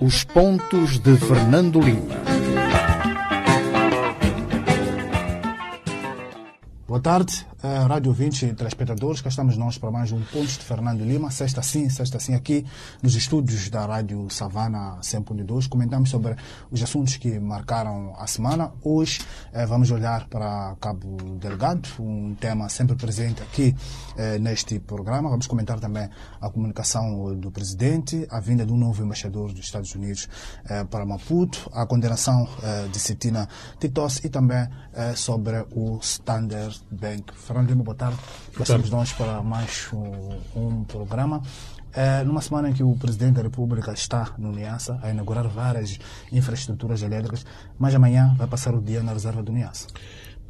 Os pontos de Fernando Lima. Boa tarde, uh, Rádio 20 telespectadores. Cá estamos nós para mais um Pontos de Fernando Lima. Sexta sim, sexta sim, aqui nos estúdios da Rádio Savana 100.2. Comentamos sobre os assuntos que marcaram a semana. Hoje uh, vamos olhar para Cabo Delgado, um tema sempre presente aqui uh, neste programa. Vamos comentar também a comunicação do presidente, a vinda de um novo embaixador dos Estados Unidos para Maputo, a condenação de Cetina Titos e também sobre o Standard Bank. Fernando Lima, boa tarde. Passamos nós para mais um, um programa. É, numa semana em que o Presidente da República está no Niassa a inaugurar várias infraestruturas elétricas, mas amanhã vai passar o dia na reserva do Niassa.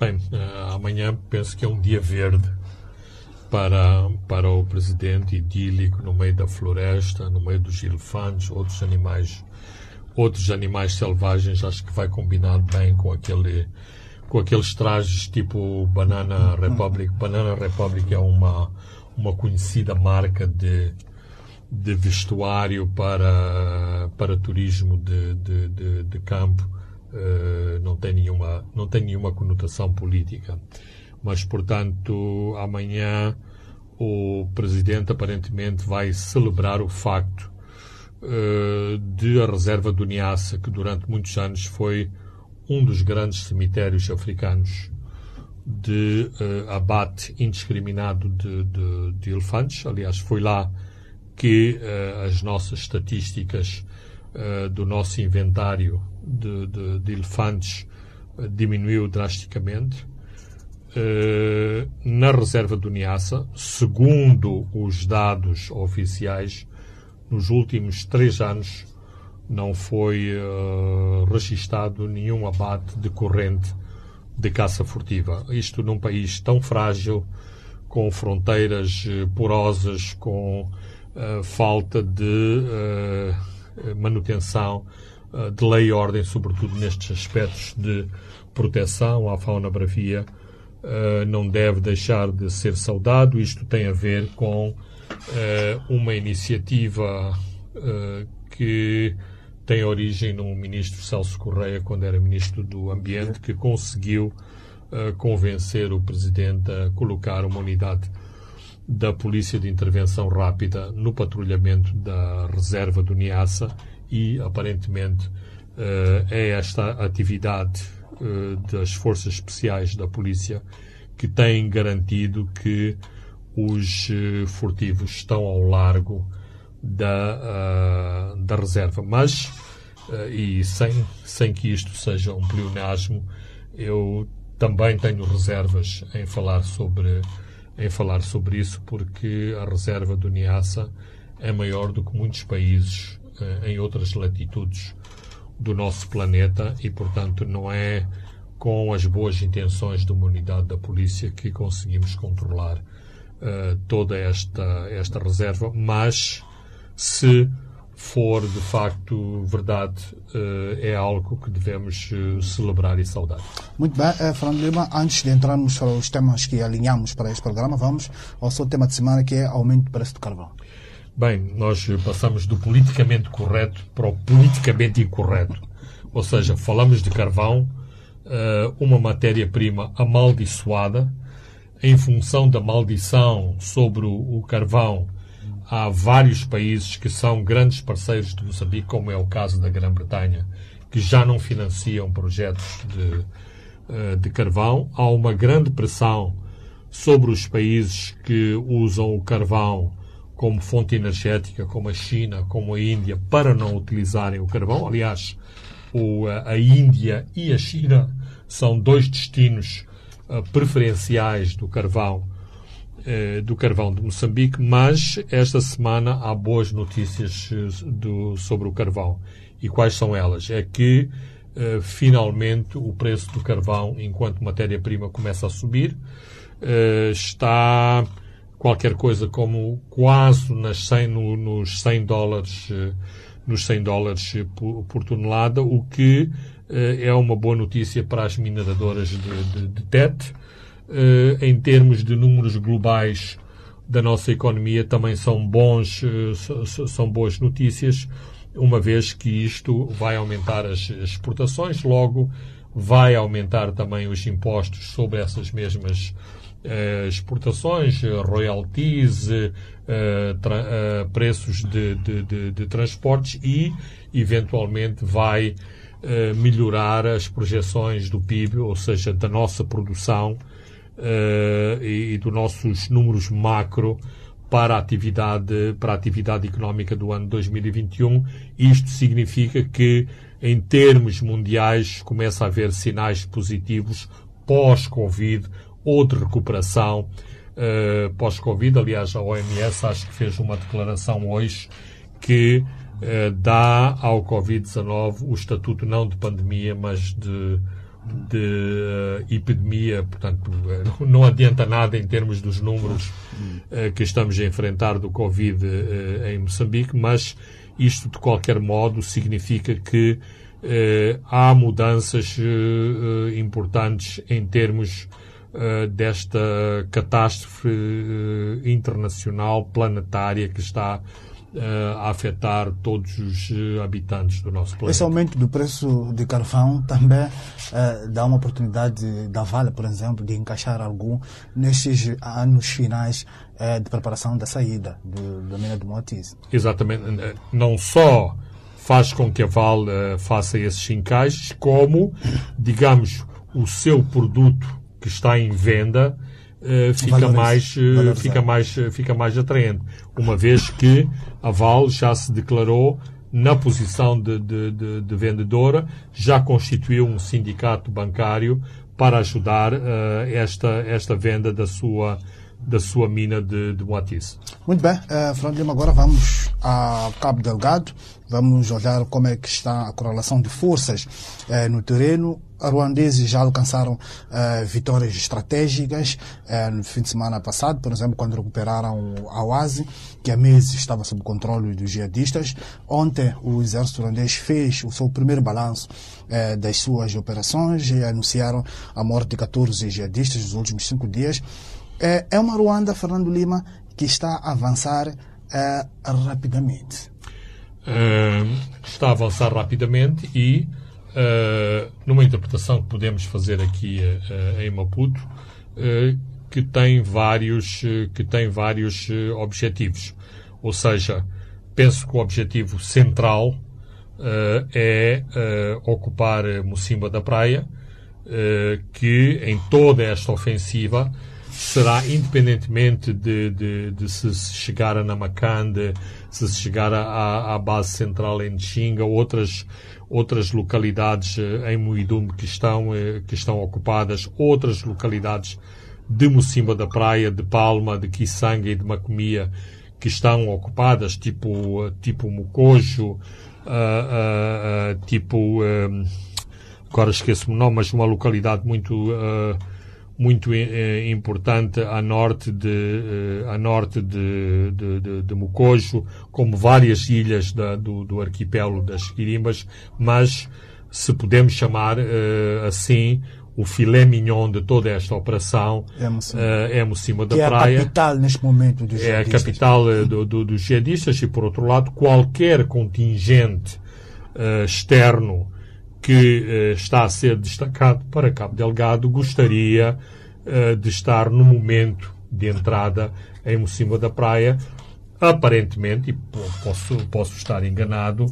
Bem, uh, amanhã penso que é um dia verde para, para o Presidente, idílico, no meio da floresta, no meio dos elefantes, outros animais, outros animais selvagens, acho que vai combinar bem com aquele com aqueles trajes tipo Banana Republic. Banana Republic é uma, uma conhecida marca de, de vestuário para, para turismo de, de, de, de campo. Uh, não, tem nenhuma, não tem nenhuma conotação política. Mas, portanto, amanhã o Presidente aparentemente vai celebrar o facto uh, de a reserva do Niassa, que durante muitos anos foi um dos grandes cemitérios africanos de uh, abate indiscriminado de, de, de, elefantes. Aliás, foi lá que uh, as nossas estatísticas uh, do nosso inventário de, de elefantes diminuiu drasticamente. na reserva do Niassa, segundo os dados oficiais, nos últimos três anos não foi uh, registado nenhum abate decorrente de caça furtiva. Isto num país tão frágil, com fronteiras uh, porosas, com uh, falta de uh, manutenção de lei e ordem, sobretudo nestes aspectos de proteção à fauna bravia, não deve deixar de ser saudado. Isto tem a ver com uma iniciativa que tem origem no ministro Celso Correia, quando era ministro do Ambiente, que conseguiu uh, convencer o presidente a colocar uma unidade da Polícia de Intervenção Rápida no patrulhamento da reserva do Niassa e, aparentemente, uh, é esta atividade uh, das forças especiais da polícia que tem garantido que os furtivos estão ao largo da, uh, da reserva. Mas, uh, e sem, sem que isto seja um pleonasmo, eu também tenho reservas em falar sobre, em falar sobre isso, porque a reserva do Niassa é maior do que muitos países uh, em outras latitudes do nosso planeta e, portanto, não é com as boas intenções de uma unidade da polícia que conseguimos controlar uh, toda esta, esta reserva, mas se for de facto verdade, eh, é algo que devemos eh, celebrar e saudar. Muito bem, eh, Fernando Lima, antes de entrarmos para os temas que alinhamos para este programa, vamos ao seu tema de semana que é aumento do preço do carvão. Bem, nós passamos do politicamente correto para o politicamente incorreto. Ou seja, falamos de carvão, uma matéria-prima amaldiçoada, em função da maldição sobre o carvão há vários países que são grandes parceiros de Moçambique, como é o caso da Grã-Bretanha, que já não financiam projetos de, eh, de carvão. Há uma grande pressão sobre os países que usam o carvão como fonte energética, como a China, como a Índia, para não utilizarem o carvão. Aliás, o, a Índia e a China são dois destinos uh, preferenciais do carvão eh, do carvão de Moçambique, mas esta semana há boas notícias eh, do, sobre o carvão. E quais são elas? É que eh, finalmente o preço do carvão, enquanto matéria-prima começa a subir, está qualquer coisa como quase nas 100, no, nos 100 dólares, nos 100 dólares por, por tonelada, o que é uma boa notícia para as mineradoras de, de, de TET, em termos de números globais, da nossa economia também são bons, são boas notícias, uma vez que isto vai aumentar as exportações, logo vai aumentar também os impostos sobre essas mesmas uh, exportações, royalties, preços de, de, de, de, transportes e, eventualmente, vai melhorar as projeções do PIB, ou seja, da nossa produção e, e dos nossos números macro para a atividade para a atividade económica do ano 2021. Isto significa que em termos mundiais começa a haver sinais positivos pós-Covid ou de recuperação uh, pós-Covid. Aliás, a OMS acho que fez uma declaração hoje que uh, dá ao Covid-19 o estatuto não de pandemia, mas de, de uh, epidemia. Portanto, não adianta nada em termos dos números que estamos a enfrentar do Covid em Moçambique, mas isto, de qualquer modo, significa que há mudanças importantes em termos uh, desta catástrofe uh, internacional, planetária, que está uh, a afetar todos os habitantes do nosso planeta. Esse aumento do preço de carvão também dá uma oportunidade da Vale, por exemplo, de encaixar algum nestes anos finais de preparação da saída do, da mina de Moatiz. Exatamente. Não só faz com que a Vale faça esses encaixes, como, digamos, o seu produto que está em venda fica, mais, fica, mais, fica mais atraente. Uma vez que a Val já se declarou na posição de, de, de, de vendedora, já constituiu um sindicato bancário para ajudar esta, esta venda da sua, da sua mina de, de Moatice. Muito bem, uh, Fernando Lima, agora vamos a Cabo Delgado, vamos olhar como é que está a correlação de forças uh, no terreno. Ruandeses já alcançaram uh, vitórias estratégicas uh, no fim de semana passado, por exemplo, quando recuperaram a Oase, que há meses estava sob controle dos jihadistas. Ontem, o exército ruandês fez o seu primeiro balanço uh, das suas operações e anunciaram a morte de 14 jihadistas nos últimos cinco dias. É, uma Ruanda, Fernando Lima, que está a avançar rapidamente. Está a avançar rapidamente e, uh, numa interpretação que podemos fazer aqui em Maputo, que tem vários, que tem vários objetivos. Ou seja, penso que o objetivo central é ocupar Mocimba da Praia, que em toda esta ofensiva será independentemente de, de, de se chegar a Namakande, se se chegar à, à base central em Xinga, outras, outras localidades eh, em Muidumbe que estão, eh, que estão ocupadas, outras localidades de Mocimba da Praia, de Palma, de Kisanga e de Macomia que estão ocupadas, tipo, tipo Mocojo, uh, uh, uh, tipo, agora esqueço-me o nome, mas uma localidade muito muito eh, importante a norte de, eh, a norte de, de, de, de Mocojo, como várias ilhas da, do, do arquipélago das Quirimbas, mas se podemos chamar eh, assim, o filé mignon de toda esta operação é Mocima, é Mocima da que Praia. É a capital neste momento dos É a capital do, do, dos jihadistas e, por outro lado, qualquer contingente uh, externo que eh, está a ser destacado para Cabo Delgado gostaria eh, de estar no momento de entrada em Mocimba da Praia. Aparentemente, e posso, posso estar enganado,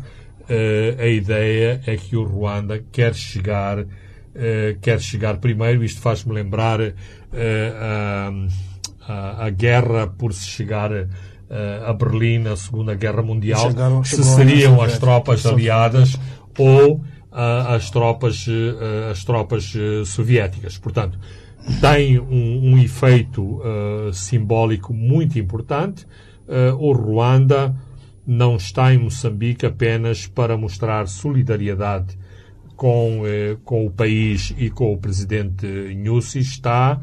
eh, a ideia é que o Ruanda quer chegar, quer chegar primeiro. Isto faz-me lembrar a, a, a, guerra por se chegar a Berlim na Segunda Guerra Mundial, chegaram, se seriam as tropas aliadas ou às tropas, eh, às tropas eh, soviéticas. Portanto, tem um, um efeito uh, simbólico muito importante. Uh, o Ruanda não está em Moçambique apenas para mostrar solidariedade com, com o país e com o presidente Nyusi, está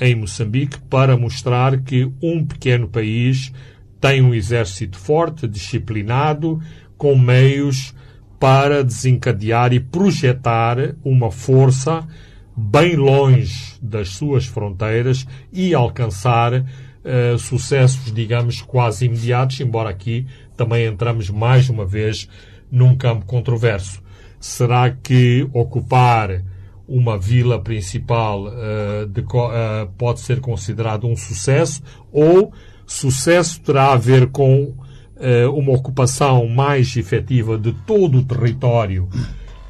em Moçambique para mostrar que um pequeno país tem um exército forte, disciplinado, com meios para desencadear e projetar uma força bem longe das suas fronteiras e alcançar uh, sucessos, digamos, quase imediatos, embora aqui também entramos mais uma vez num campo controverso. Será que ocupar uma vila principal uh, de, uh, pode ser considerado um sucesso ou sucesso terá a ver com uma ocupação mais efetiva de todo o território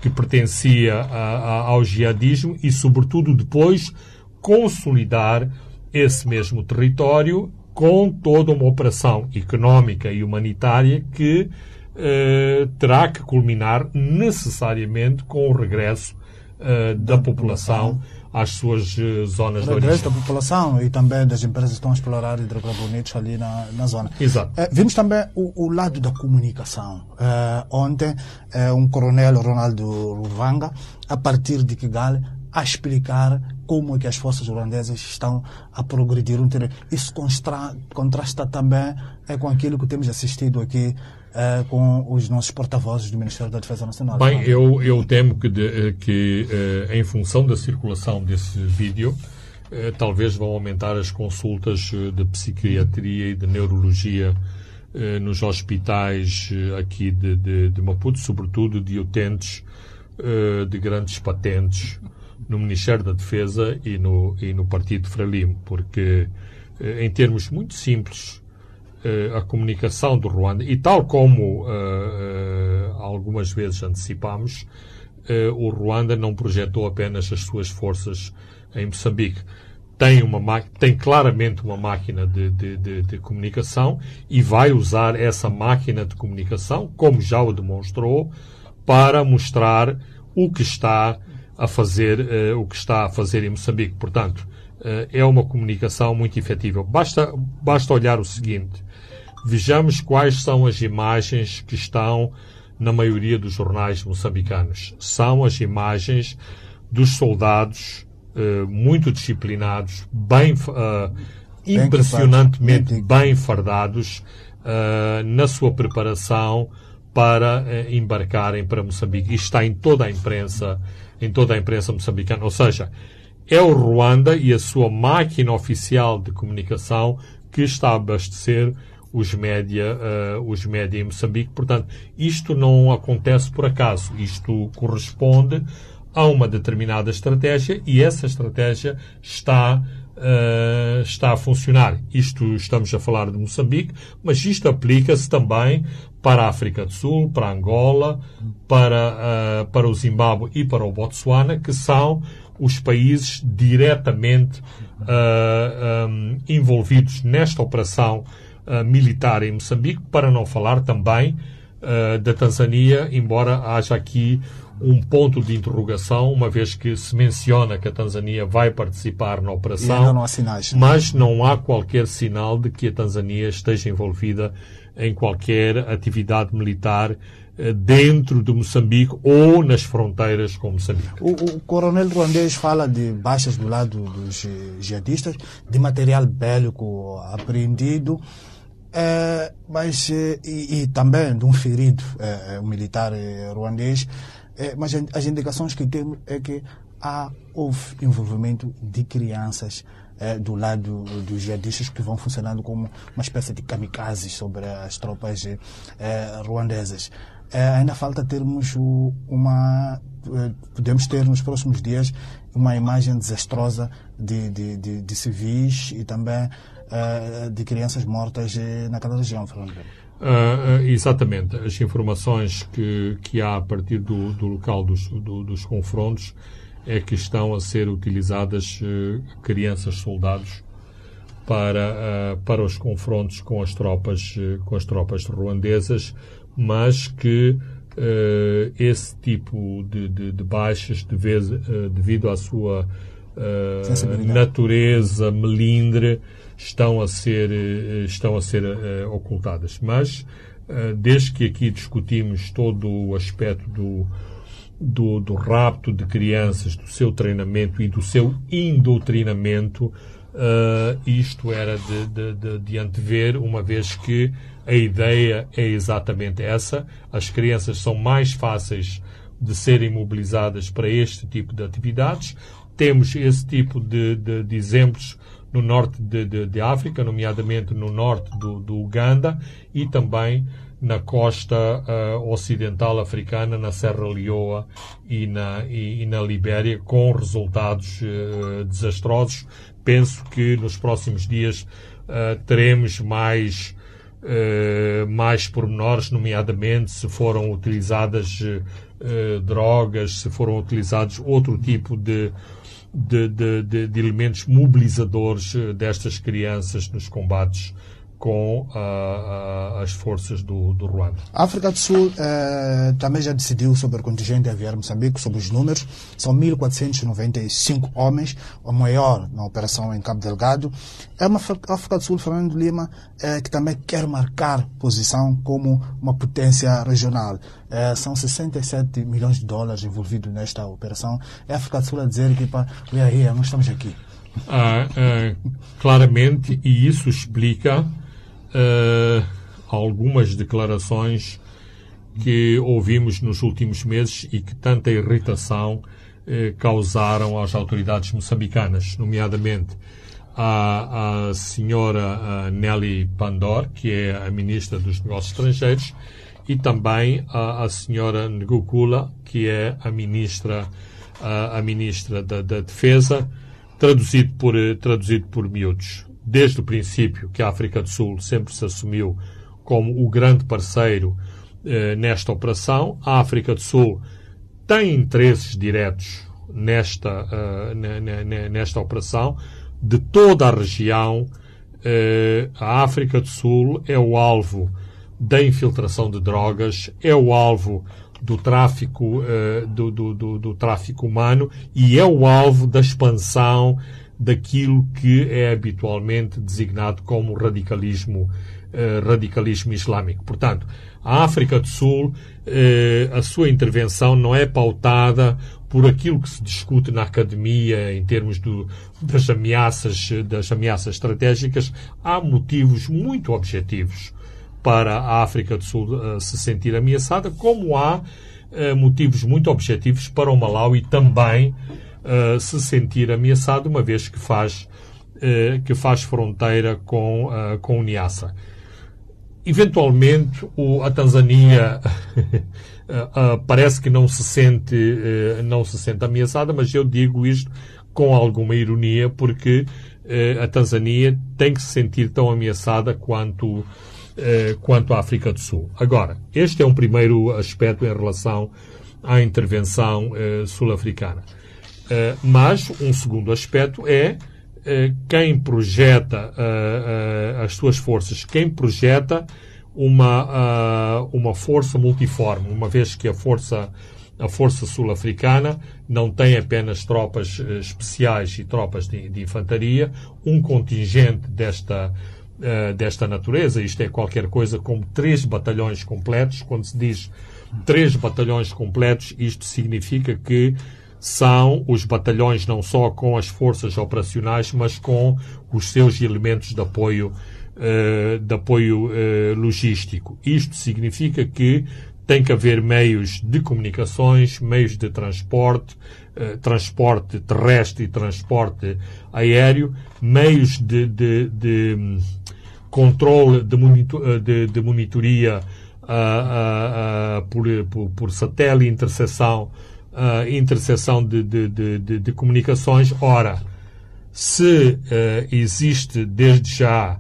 que pertencia a, a, ao jihadismo e, sobretudo, depois consolidar esse mesmo território com toda uma operação económica e humanitária que eh, terá que culminar necessariamente com o regresso eh, da população às suas uh, zonas de origem. da população e também das empresas que estão a explorar hidrocarbonetos ali na, na zona. Exato. Eh, vimos também o, o lado da comunicação. Eh, ontem, eh, um coronel, Ronaldo Ruvanga, a partir de Kigali, a explicar como é que as forças holandesas estão a progredir um terreno. Isso contrasta também eh, com aquilo que temos assistido aqui eh, com os nossos porta-vozes do Ministério da Defesa Nacional. Bem, eu, eu temo que, de- que eh, em função da circulação desse vídeo, eh, talvez vão aumentar as consultas eh, de psiquiatria e de neurologia eh, nos hospitais eh, aqui de, de, de Maputo, sobretudo de utentes eh, de grandes patentes no Ministério da Defesa e no, e no Partido Frelimo, porque, eh, em termos muito simples, eh, a comunicação do Ruanda, e tal como eh, algumas vezes antecipámos, o Ruanda não projetou apenas as suas forças em Moçambique. Tem, uma, ma- tem claramente uma máquina de, de, de, de comunicação e vai usar essa máquina de comunicação, como já o demonstrou, para mostrar o que está a fazer, eh, o que está a fazer em Moçambique. Portanto, eh, é uma comunicação muito efetiva. Basta, basta olhar o seguinte. Vejamos quais são as imagens que estão na maioria dos jornais moçambicanos. São as imagens dos soldados eh, muito disciplinados, bem, Bem impressionantemente equipados. bem fardados na sua preparação para embarcarem para Moçambique. Isto está em toda a imprensa, em toda a imprensa moçambicana. Ou seja, é o Ruanda e a sua máquina oficial de comunicação que está a abastecer os média, eh, os média em Moçambique. Portanto, isto não acontece por acaso. Isto corresponde a uma determinada estratégia e essa estratégia está eh, está a funcionar. Isto estamos a falar de Moçambique, mas isto aplica-se também para a África do Sul, para Angola, para, eh, para o Zimbábue e para o Botsuana, que são os países diretamente eh, um, envolvidos nesta operação militar em Moçambique, para não falar também da Tanzânia, embora haja aqui um ponto de interrogação, uma vez que se menciona que a Tanzânia vai participar na operação ainda não há sinais. mas não há qualquer sinal de que a Tanzânia esteja envolvida em qualquer atividade militar eh, dentro de Moçambique ou nas fronteiras com Moçambique. O, o coronel ruandês fala de baixas do lado dos eh, jihadistas, de material bélico apreendido, eh, mas e, e também de um ferido, um militar ruandês. Eh, mas as- indicações que temos é que há houve envolvimento de crianças eh, do lado dos jihadistas que vão funcionando como uma espécie de kamikazes sobre as tropas eh, eh, ruandesas. Eh, ainda falta termos o- uma eh, podemos ter nos próximos dias uma imagem desastrosa de, de, de, de civis e também de crianças mortas naquela região, Fernando. Ah, exatamente. As informações que, que há a partir do, do local dos, do- dos confrontos é que estão a ser utilizadas eh, crianças soldados para, ah, para os confrontos com as tropas, com as tropas ruandesas, mas que esse tipo de, de, de baixas, devido à sua eh, natureza melindre, estão a ser, eh, estão a ser eh, ocultadas. Mas, eh, desde que aqui discutimos todo o aspecto do, do, do rapto de crianças, do seu treinamento e do seu indoctrinamento, eh, isto era de, de, de, de antever, uma vez que a ideia é exatamente essa. As crianças são mais fáceis de serem mobilizadas para este tipo de atividades. Temos esse tipo de, de, de exemplos no norte de, de, de África, nomeadamente no norte do, do Uganda e também na costa uh, ocidental africana, na Serra Leoa e na, e, e na Libéria, com resultados uh, desastrosos. Penso que nos próximos dias uh, teremos mais, mais pormenores, nomeadamente se foram utilizadas drogas, se foram utilizados outro tipo de, de, de, de elementos mobilizadores destas crianças nos combates com uh, uh, as forças do, do Ruanda. A África do Sul eh, também já decidiu sobre o contingente a aviar Moçambique, sobre os números. São 1.495 homens, o maior na operação em Cabo Delgado. É uma África do Sul, Fernando Lima, eh, que também quer marcar posição como uma potência regional. Eh, são 67 milhões de dólares envolvidos nesta operação. É a África do Sul a dizer que, pá, olha aí, nós estamos aqui. Ah, ah, claramente, e isso explica uh, algumas declarações que ouvimos nos últimos meses e que tanta irritação uh, causaram às autoridades moçambicanas, nomeadamente a, a senhora Nelly Pandor, que é a ministra dos Negócios Estrangeiros, e também a, a senhora Ngukula, que é a ministra, a, a ministra da, da Defesa, traduzido por, traduzido por miúdos desde o princípio que a África do Sul sempre se assumiu como o grande parceiro eh, nesta operação. A África do Sul tem interesses diretos nesta, uh, nesta operação. De toda a região, uh, a África do Sul é o alvo da infiltração de drogas, é o alvo do tráfico, uh, do, do, do, do, tráfico humano e é o alvo da expansão daquilo que é habitualmente designado como radicalismo, eh, radicalismo islâmico. Portanto, a África do Sul, eh, a sua intervenção não é pautada por aquilo que se discute na academia em termos do, das ameaças, das ameaças estratégicas. Há motivos muito objetivos para a África do Sul uh, se sentir ameaçada, como há uh, motivos muito objetivos para o Malawi também uh, se sentir ameaçado, uma vez que faz, uh, que faz fronteira com, uh, com o Niassa. Eventualmente, o, a Tanzânia parece que não se, sente, não se sente ameaçada, mas eu digo isto com alguma ironia, porque a Tanzânia tem que se sentir tão ameaçada quanto, quanto a África do Sul. Agora, este é um primeiro aspecto em relação à intervenção sul-africana. Eh, mas um segundo aspecto é uh, quem projeta uh, as suas forças, quem projeta uma, uma força multiforme, uma vez que a força, a força sul-africana não tem apenas tropas especiais e tropas de, de, infantaria, um contingente desta, desta natureza, isto é qualquer coisa como três batalhões completos, quando se diz três batalhões completos, isto significa que são os batalhões não só com as forças operacionais, mas com os seus elementos de apoio, uh, de apoio uh, logístico. Isto significa que tem que haver meios de comunicações, meios de transporte, uh, transporte terrestre e transporte aéreo, meios de, de, de um, controle, de, monitor, de, de monitoria por, por, por satélite, interseção uh, interseção de, de, de, de, comunicações. Ora, se uh, existe desde já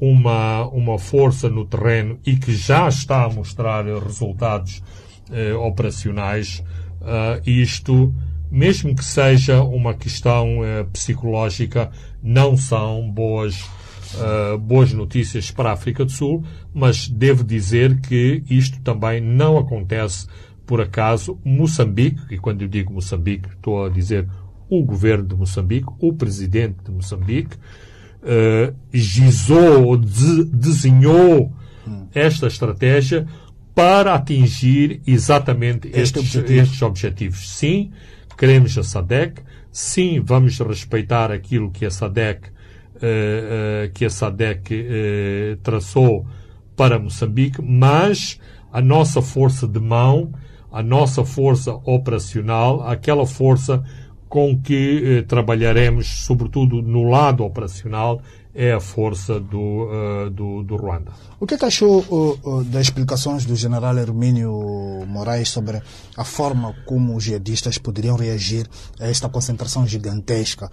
uma, uma força no terreno e que já está a mostrar resultados uh, operacionais, isto, mesmo que seja uma questão psicológica, não são boas, boas notícias para a África do Sul, mas devo dizer que isto também não acontece por acaso, Moçambique, e quando eu digo Moçambique, estou a dizer o governo de Moçambique, o presidente de Moçambique, uh, gizou, de, desenhou esta estratégia para atingir exatamente este estes, objetivo. estes objetivos. Sim, queremos a SADEC, sim, vamos respeitar aquilo que a SADEC, uh, uh, que a SADEC uh, traçou para Moçambique, mas a nossa força de mão a nossa força operacional, aquela força com que trabalharemos, sobretudo no lado operacional, é a força do, uh, do, do, Ruanda. O que, é que achou uh, uh, das explicações do general Hermínio Moraes sobre a forma como os jihadistas poderiam reagir a esta concentração gigantesca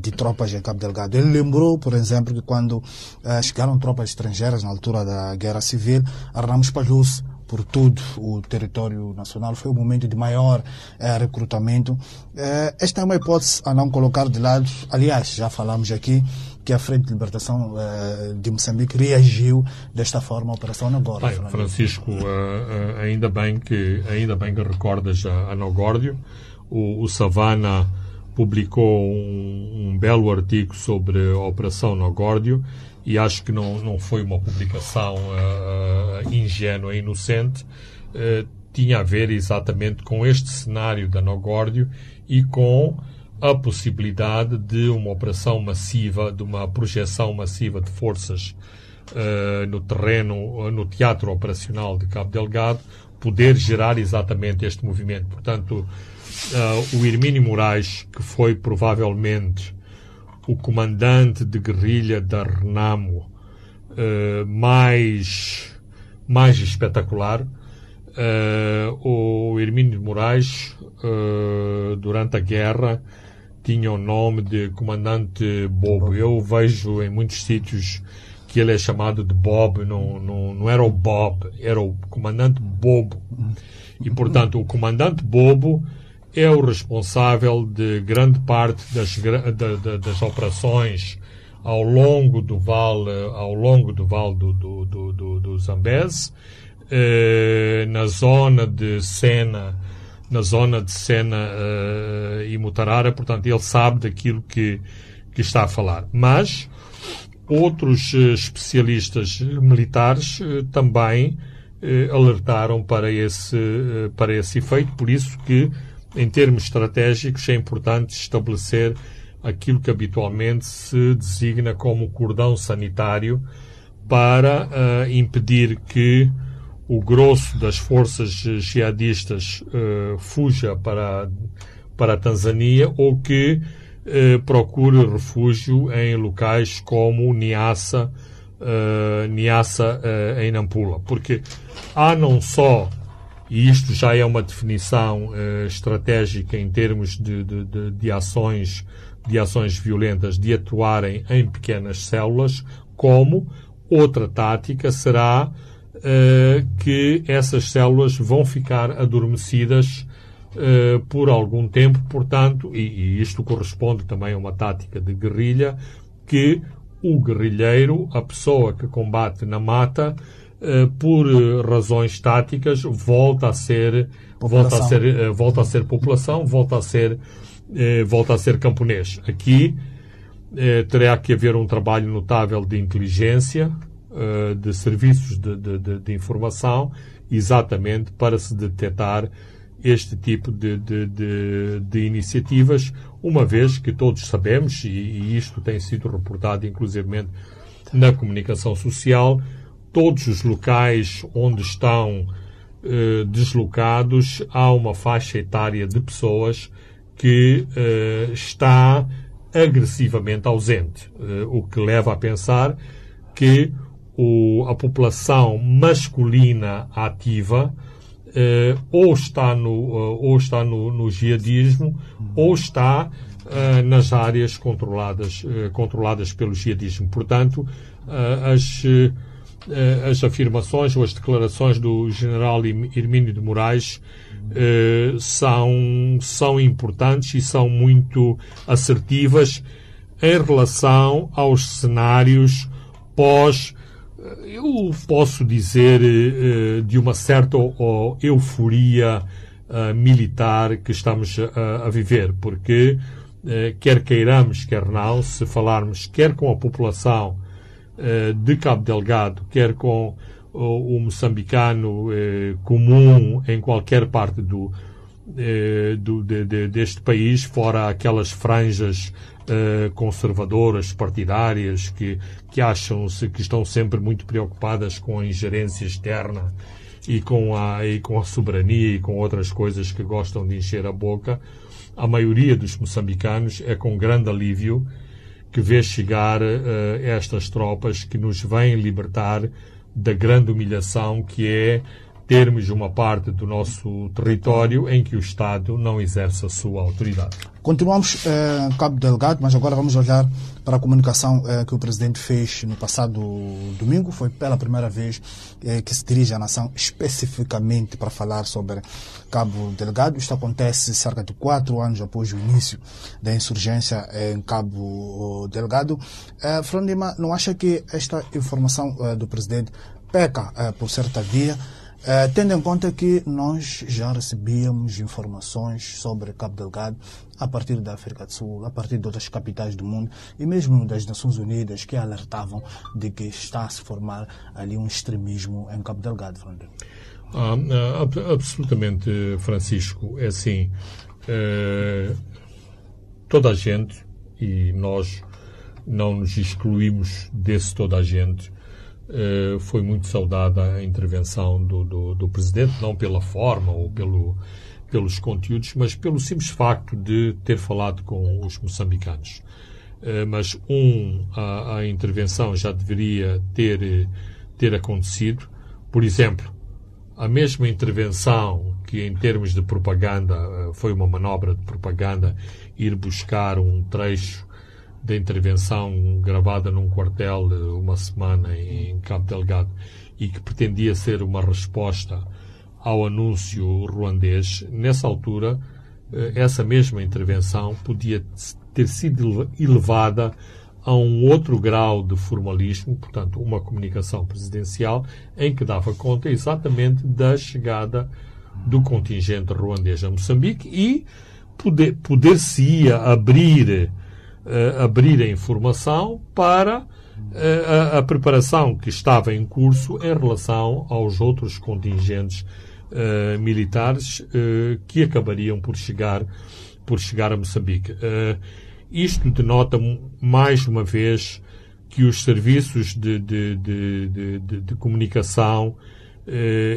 de tropas em Cabo Delgado? Ele lembrou, por exemplo, que quando chegaram tropas estrangeiras na altura da Guerra Civil, Arnamo espalhou-se por todo o território nacional. Foi o momento de maior eh, recrutamento. Eh, esta é uma hipótese a não colocar de lado. Aliás, já falamos aqui que a Frente de Libertação uh, de Moçambique reagiu desta forma à Operação Nogórdio. Bem, Francisco, uh, uh, ainda, bem que, ainda bem que recordas a, a Nogórdio. O, o Savana publicou um, um, belo artigo sobre a Operação Nogórdio e acho que não, não foi uma publicação ingênua e inocente. tinha a ver exatamente com este cenário da Nogórdio e com a possibilidade de uma operação massiva, de uma projeção massiva de forças uh, no terreno, no teatro operacional de Cabo Delgado, poder gerar exatamente este movimento. Portanto, uh, o Hermínio Moraes, que foi provavelmente o comandante de guerrilha da Renamo uh, mais, mais espetacular, o Hermínio Moraes, durante a guerra, tinha o nome de comandante Bobo. Eu vejo em muitos sítios que ele é chamado de Bob, não, não, não era o Bob, era o comandante Bobo. E, portanto, o comandante Bobo é o responsável de grande parte das, das operações ao longo do vale, ao longo do vale do, do, do, do, do Zambeze, eh, na zona de Sena, na zona de Sena uh, e Mutarara, portanto, ele sabe daquilo que, que está a falar. Mas outros uh, especialistas militares uh, também alertaram para esse, para esse efeito, por isso que, em termos estratégicos, é importante estabelecer aquilo que habitualmente se designa como cordão sanitário para impedir que o grosso das forças jihadistas uh, fuja para, para a Tanzânia ou que uh, procure refúgio em locais como Niassa, uh, Niassa uh, em Nampula. Porque há não só, e isto já é uma definição estratégica em termos de, de, de, de ações de ações violentas de atuarem em pequenas células, como outra tática será uh, que essas células vão ficar adormecidas uh, por algum tempo, portanto, e, e isto corresponde também a uma tática de guerrilha, que o guerrilheiro, a pessoa que combate na mata, uh, por razões táticas, volta a ser, volta a ser, volta a ser população, volta a ser, volta a ser camponês. Aqui terá que haver um trabalho notável de inteligência, de serviços de, de, de, de, informação exatamente para se detectar este tipo de, de, iniciativas, uma vez que todos sabemos, e, e isto tem sido reportado inclusivamente na comunicação social, todos os locais onde estão uh, deslocados há uma faixa etária de pessoas que uh, está agressivamente ausente, uh, o que leva a pensar que o, a população masculina ativa eh, ou está no, uh, ou está no, no jihadismo ou está uh, nas áreas controladas, controladas pelo jihadismo. Portanto, as, as afirmações ou as declarações do general Hermínio de Moraes são, são importantes e são muito assertivas em relação aos cenários pós eu posso dizer de uma certa euforia militar que estamos a viver, porque quer queiramos, quer não, se falarmos quer com a população de Cabo Delgado, quer com o moçambicano comum em qualquer parte do, do de, de, deste país, fora aquelas franjas conservadoras, partidárias, que, que acham-se que estão sempre muito preocupadas com a ingerência externa e com, a, e com a soberania e com outras coisas que gostam de encher a boca. a maioria dos moçambicanos, é com grande alívio que vê chegar uh, estas tropas que nos vêm libertar da grande humilhação que é termos uma parte do nosso território em que o Estado não exerce a sua autoridade. Continuamos, eh, Cabo Delgado, mas agora vamos olhar para a comunicação eh, que o Presidente fez no passado domingo. Foi pela primeira vez eh, que se dirige à nação especificamente para falar sobre Cabo Delgado. Isto acontece cerca de quatro anos após o início da insurgência em Cabo Delgado. Eh, Frondima, não acha que esta informação eh, do Presidente peca eh, por certa via? Uh, tendo em conta que nós já recebíamos informações sobre Cabo Delgado a partir da África do Sul, a partir de outras capitais do mundo e mesmo das Nações Unidas que alertavam de que está a se formar ali um extremismo em Cabo Delgado, Fernando. Ah, ah absolutamente, Francisco. É assim, eh, toda a gente, e nós não nos excluímos desse toda a gente, eh, foi muito saudada a intervenção do, do, do, Presidente, não pela forma ou pelo, pelos conteúdos, mas pelo simples facto de ter falado com os moçambicanos. Eh, mas, um, a, a, intervenção já deveria ter, ter acontecido. Por exemplo, a mesma intervenção que, em termos de propaganda, eh, foi uma manobra de propaganda, ir buscar um trecho da intervenção gravada num quartel uma semana em Cabo Delgado e que pretendia ser uma resposta ao anúncio ruandês, nessa altura, eh, essa mesma intervenção podia ter sido elevada a um outro grau de formalismo, portanto, uma comunicação presidencial em que dava conta exatamente da chegada do contingente ruandês a Moçambique e poder-se-ia poder abrir uh, abrir a informação para uh, a, a, preparação que estava em curso em relação aos outros contingentes uh, militares que acabariam por chegar, por chegar a Moçambique. isto denota mais uma vez que os serviços de, de, de, de comunicação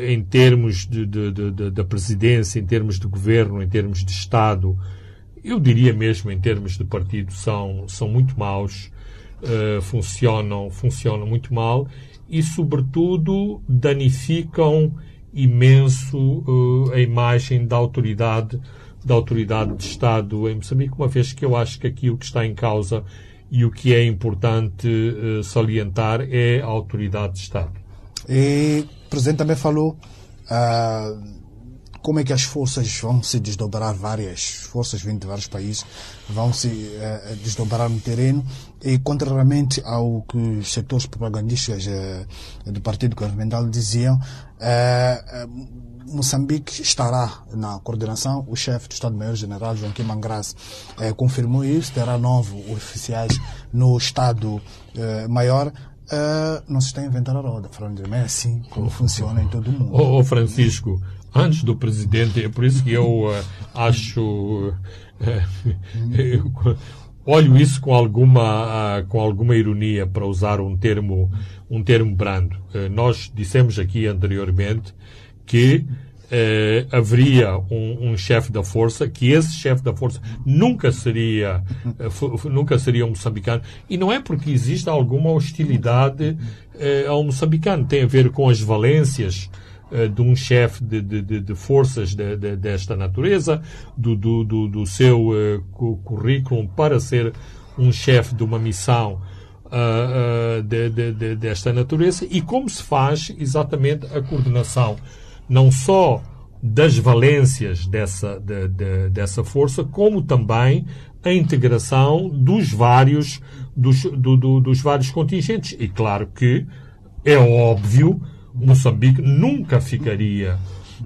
em termos da presidência, em termos de governo, em termos de Estado, eu diria mesmo em termos de partido, são, são muito maus, uh, funcionam, funcionam muito mal e, sobretudo, danificam imenso uh, a imagem da autoridade da autoridade de Estado em Moçambique, uma vez que eu acho que aqui o que está em causa e o que é importante uh, salientar é a autoridade de Estado. E o Presidente também falou uh, como é que as forças vão se desdobrar, várias forças vindo de vários países, vão se uh, desdobrar no terreno e, contrariamente ao que os setores propagandistas uh, do Partido Governamental diziam, uh, Moçambique estará na coordenação. O chefe do Estado-Maior-General, Joaquim Mangras, confirmou isso. Terá nove oficiais no Estado-Maior. Não se está a inventar a roda, Fernando. É assim como funciona em todo o mundo. Ô, oh, Francisco, antes do presidente. É por isso que eu uh, acho. Uh, olho isso com alguma, uh, com alguma ironia, para usar um termo, um termo brando. nós dissemos aqui anteriormente que haveria um, um chefe da força, que esse chefe da força nunca seria, nunca seria um moçambicano. E não é porque existe alguma hostilidade ao moçambicano. Tem a ver com as valências eh, de um chefe de, de, de, forças de, desta natureza, do, do, do, do seu uh, currículo para ser um chefe de uma missão uh, uh, desta natureza e como se faz exatamente a coordenação não só das valências dessa, dessa força, como também a integração dos vários, dos, do, do, dos vários contingentes. E claro que é óbvio Moçambique nunca ficaria,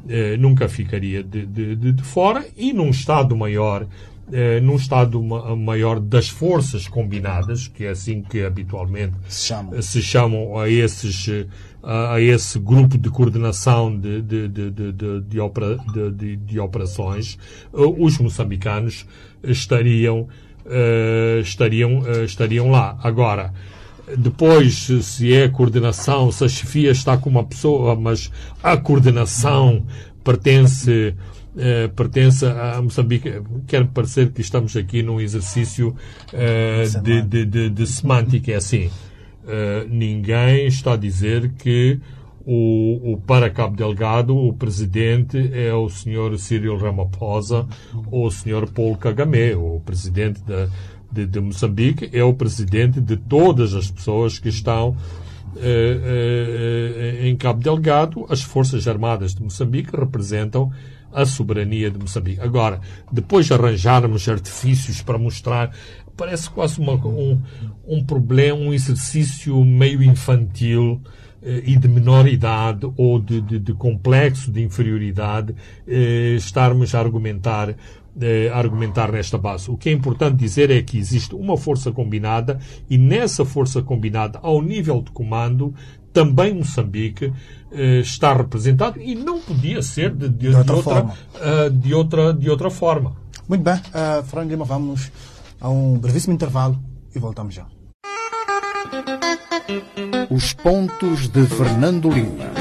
eh, nunca ficaria de, de, de, fora e num Estado maior, eh, num Estado maior das forças combinadas, que é assim que habitualmente se chamam, se chamam a esses a, a, esse grupo de coordenação de, de, de, de, de, opera, de, operações, eh, os moçambicanos estariam, uh, estariam, uh, estariam lá. Agora, depois, se é coordenação, se a chefia está com uma pessoa, mas a coordenação pertence, uh, pertence a Moçambique. Quer-me parecer que estamos aqui num exercício uh, de, de, de, de, semântica. É assim, uh, ninguém está a dizer que o, o, para Cabo Delgado, o presidente é o senhor Cyril Ramaphosa ou o senhor Paul Kagame, o presidente da, de, de, Moçambique, é o presidente de todas as pessoas que estão eh, eh, em Cabo Delgado. As Forças Armadas de Moçambique representam a soberania de Moçambique. Agora, depois de arranjarmos artifícios para mostrar, parece quase uma, um, um problema, um exercício meio infantil eh, e de menor idade ou de, de, de complexo de inferioridade eh, estarmos a argumentar eh, argumentar nesta base. O que é importante dizer é que existe uma força combinada e nessa força combinada, ao nível de comando, também Moçambique eh, está representado e não podia ser de, de, de, outra, outra uh, de, outra, de outra forma. Muito bem, uh, Fernando Lima, vamos a um brevíssimo intervalo e voltamos já. Os pontos de Fernando Lima.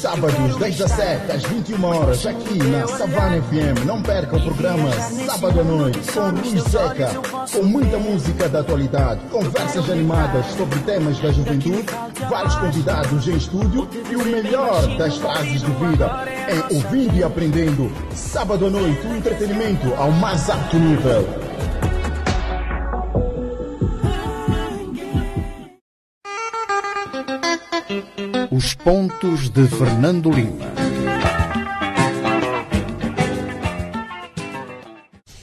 Todos os sábados, das 17 às 21 horas, aqui na Savana FM. Não perca o programa Sábado à Noite com Luiz Seca, com muita música da atualidade, conversas animadas sobre temas da juventude, vários convidados em estúdio e o melhor das frases de vida em Ouvindo e Aprendendo. Sábado à Noite, o entretenimento ao mais alto nível. Os pontos de Fernando Lima.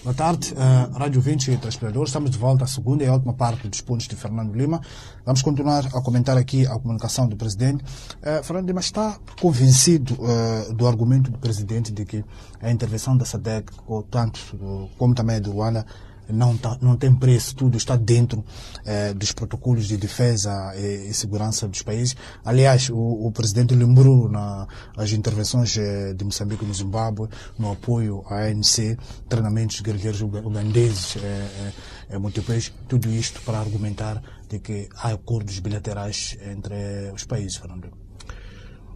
Boa tarde, uh, Rádio 20 e Transpiradores. Estamos de volta à segunda e última parte dos pontos de Fernando Lima. Vamos continuar a comentar aqui a comunicação do Presidente. Uh, Fernando Lima está convencido uh, do argumento do Presidente de que a intervenção da SADEC, tanto como também do Ruanda, não, tá, não tem preço, tudo está dentro eh, dos protocolos de defesa e, e, segurança dos países. Aliás, o, o presidente lembrou nas intervenções eh, de Moçambique no Zimbábue, no apoio à ANC, treinamentos de guerrilheiros ugandeses eh, eh, multipés, tudo isto para argumentar de que há acordos bilaterais entre os países, Fernando.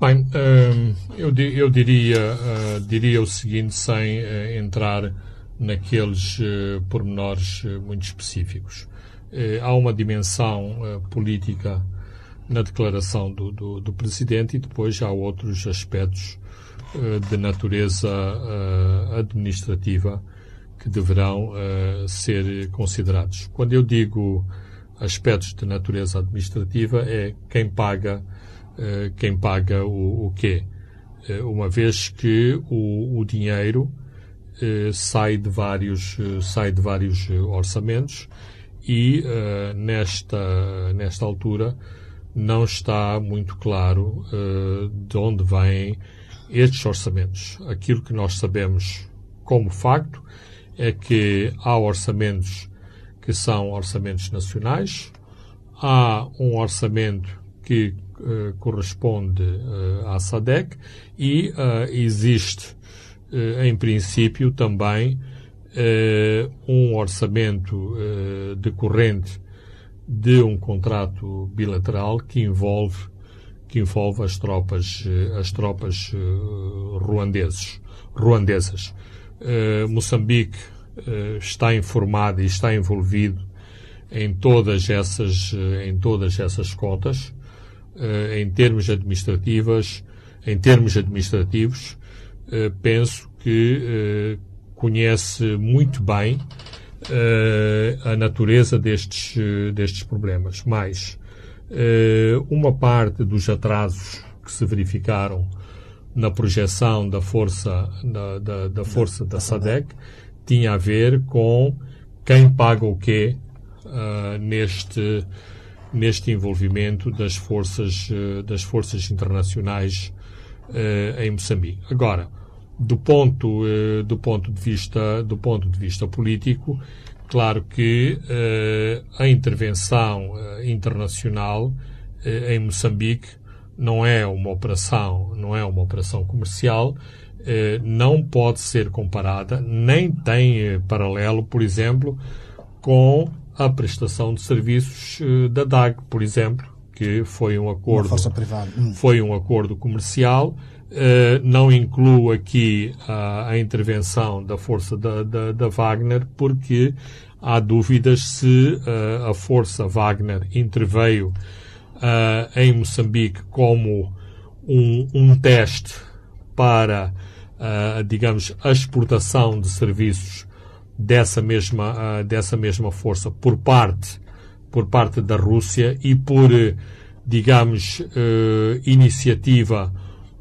Bem, hum, eu, eu diria, uh, diria o seguinte, sem uh, entrar naqueles uh, pormenores uh, muito específicos. Uh, há uma dimensão política na declaração do, do, do, Presidente e depois há outros aspectos de natureza administrativa que deverão ser considerados. Quando eu digo aspectos de natureza administrativa é quem paga quem paga o, o quê? uma vez que o, o dinheiro eh, sai de vários, eh, sai de vários eh, orçamentos e nesta, nesta altura não está muito claro de onde vêm estes orçamentos. Aquilo que nós sabemos como facto é que há orçamentos que são orçamentos nacionais, há um orçamento que corresponde à SADEC e existe eh, em princípio, também eh, um orçamento eh, decorrente de um contrato bilateral que envolve que envolve as tropas as tropas ruandeses ruandesas. Moçambique está informado e está envolvido em todas essas em todas essas cotas em termos administrativas em termos administrativos eh, penso que eh, conhece muito bem eh, a natureza destes, destes problemas. Mas uma parte dos atrasos que se verificaram na projeção da força da, da, da força da SADEC tinha a ver com quem paga o quê uh, neste neste envolvimento das forças, das forças internacionais em Moçambique. Agora, do ponto, do ponto de vista, do ponto de vista político, claro que a intervenção internacional em Moçambique não é uma operação, não é uma operação comercial, eh, não pode ser comparada, nem tem eh, paralelo, por exemplo, com a prestação de serviços eh, da DAG, por exemplo, que foi um acordo, foi um acordo comercial, não incluo aqui a, a intervenção da força da, da, da, Wagner, porque há dúvidas se a força Wagner interveio uh, em Moçambique como um, um teste para, digamos, a exportação de serviços dessa mesma, dessa mesma força por parte, por parte da Rússia e por, digamos, iniciativa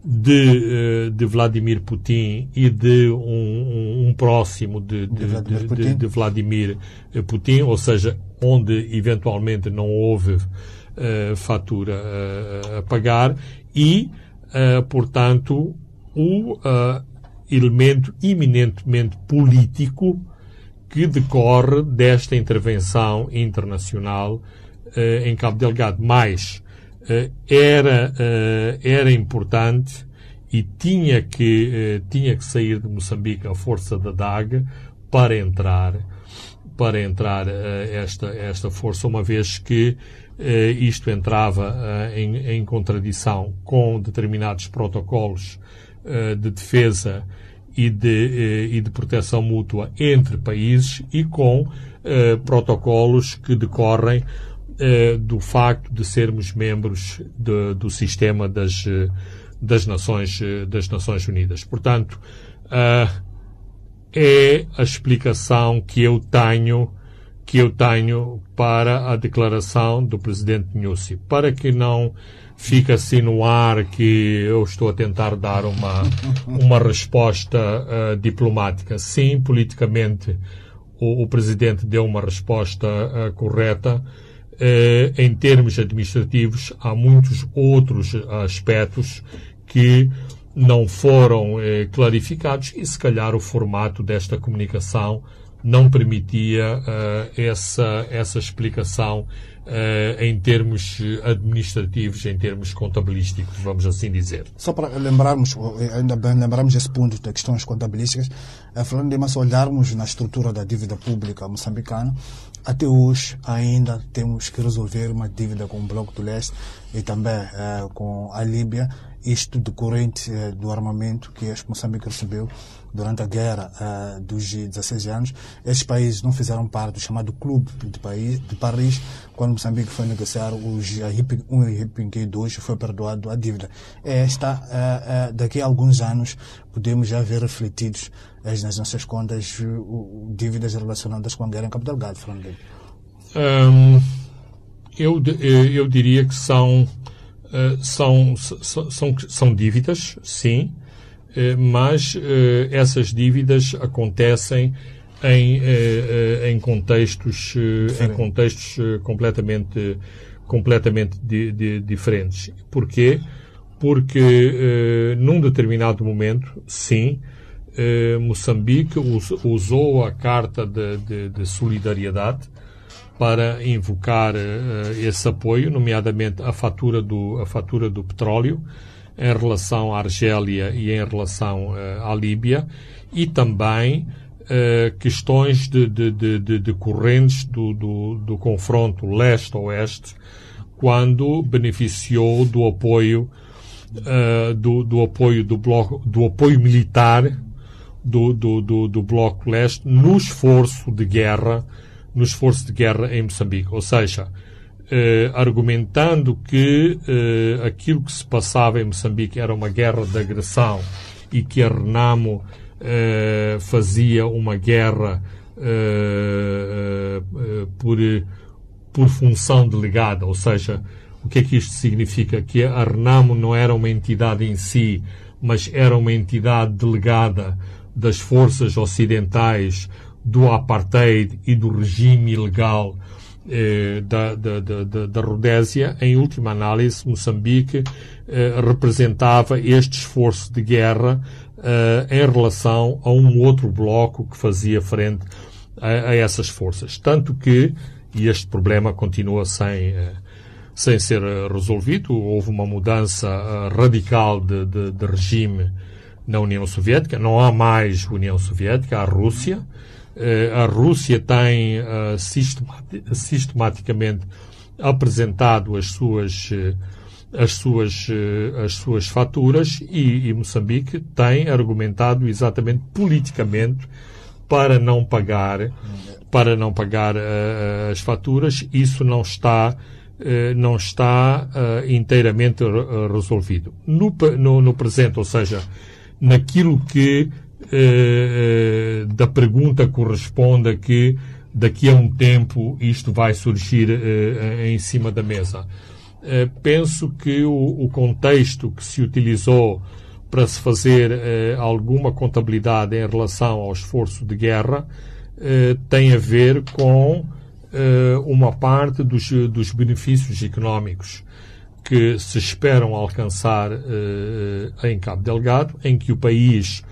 de, de Vladimir Putin e de um, um próximo de, de, de, Vladimir Putin. de, Vladimir Putin, ou seja, onde eventualmente não houve uh, fatura uh, a pagar e, uh, portanto, o elemento eminentemente político que decorre desta intervenção internacional em Cabo Delgado. Mas era, era importante e tinha que, tinha que sair de Moçambique a força da DAG para entrar para entrar esta, esta força, uma vez que eh, isto entrava eh, em, em, contradição com determinados protocolos eh, de defesa e de, e de proteção mútua entre países e com protocolos que decorrem do facto de sermos membros de, do sistema das, das, Nações, das Nações Unidas. Portanto, é a explicação que eu tenho que eu tenho para a declaração do presidente Nussi, para que não fique assim no ar que eu estou a tentar dar uma, uma resposta uh, diplomática. Sim, politicamente o, o, presidente deu uma resposta uh, correta. Uh, em termos administrativos, há muitos outros aspectos que não foram clarificados e, se calhar, o formato desta comunicação não permitia uh, essa, essa explicação em termos administrativos, em termos contabilísticos, vamos assim dizer. Só para lembrarmos, ainda bem lembrarmos esse ponto das questões contabilísticas, uh, falando de mas olharmos na estrutura da dívida pública moçambicana, até hoje ainda temos que resolver uma dívida com o Bloco do Leste e também uh, com a Líbia, isto decorrente uh, do armamento que Moçambique recebeu durante a guerra uh, dos 16 anos. Estes países não fizeram parte do chamado Clube de, país, de Paris, quando Moçambique foi negociar os RIP 1 e RIP 2 foi perdoado a dívida. Esta, uh, uh, daqui a alguns anos, podemos já ver refletidos nas nossas contas dívidas relacionadas com a guerra em Cabo Delgado, Fernando. Um, eu, eu diria que são, são, são, são dívidas, sim, eh, mas eh, essas dívidas acontecem em, eh, em contextos, em contextos completamente, completamente di, di, diferentes. Porquê? Porque num determinado momento, sim, Moçambique usou a Carta de, de, de Solidariedade para invocar esse apoio, nomeadamente a fatura do, a fatura do petróleo, em relação à Argélia e em relação uh, à Líbia e também uh, questões de, de, de, de correntes do, do, do confronto leste-oeste quando beneficiou do apoio uh, do, do apoio do bloco do apoio militar do, do, do bloco leste no esforço de guerra no esforço de guerra em Moçambique ou seja eh, argumentando que eh, aquilo que se passava em Moçambique era uma guerra de agressão e que a Renamo eh, fazia uma guerra eh, eh, por, por função delegada, ou seja, o que é que isto significa? Que a Renamo não era uma entidade em si, mas era uma entidade delegada das forças ocidentais do apartheid e do regime ilegal eh, da, da, da, da Rodésia, em última análise, Moçambique eh, representava este esforço de guerra eh, em relação a um outro bloco que fazia frente a, a essas forças. Tanto que, e este problema continua sem, sem ser resolvido, houve uma mudança radical de, de, de regime na União Soviética, não há mais União Soviética, há Rússia. Eh, a Rússia tem eh, sistematicamente apresentado as suas eh, as suas as suas faturas e, e, Moçambique tem argumentado exatamente politicamente para não pagar para não pagar uh, as faturas. Isso não está uh, não está uh, inteiramente resolvido. No, no, no presente ou seja naquilo que eh, eh, da pergunta corresponda que daqui a um tempo isto vai surgir eh, em cima da mesa. Eh, penso que o, o, contexto que se utilizou para se fazer eh, alguma contabilidade em relação ao esforço de guerra eh, tem a ver com uma parte dos, dos benefícios económicos que se esperam alcançar em Cabo Delgado, em que o país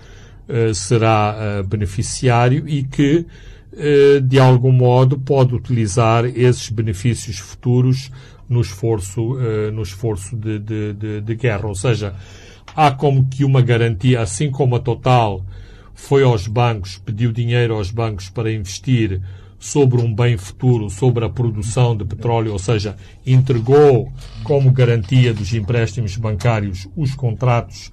eh, será uh, beneficiário e que, uh, de algum modo, pode utilizar esses benefícios futuros no esforço, no esforço de, de, de, de, guerra. Ou seja, há como que uma garantia, assim como a Total foi aos bancos, pediu dinheiro aos bancos para investir sobre um bem futuro, sobre a produção de petróleo, ou seja, entregou como garantia dos empréstimos bancários os contratos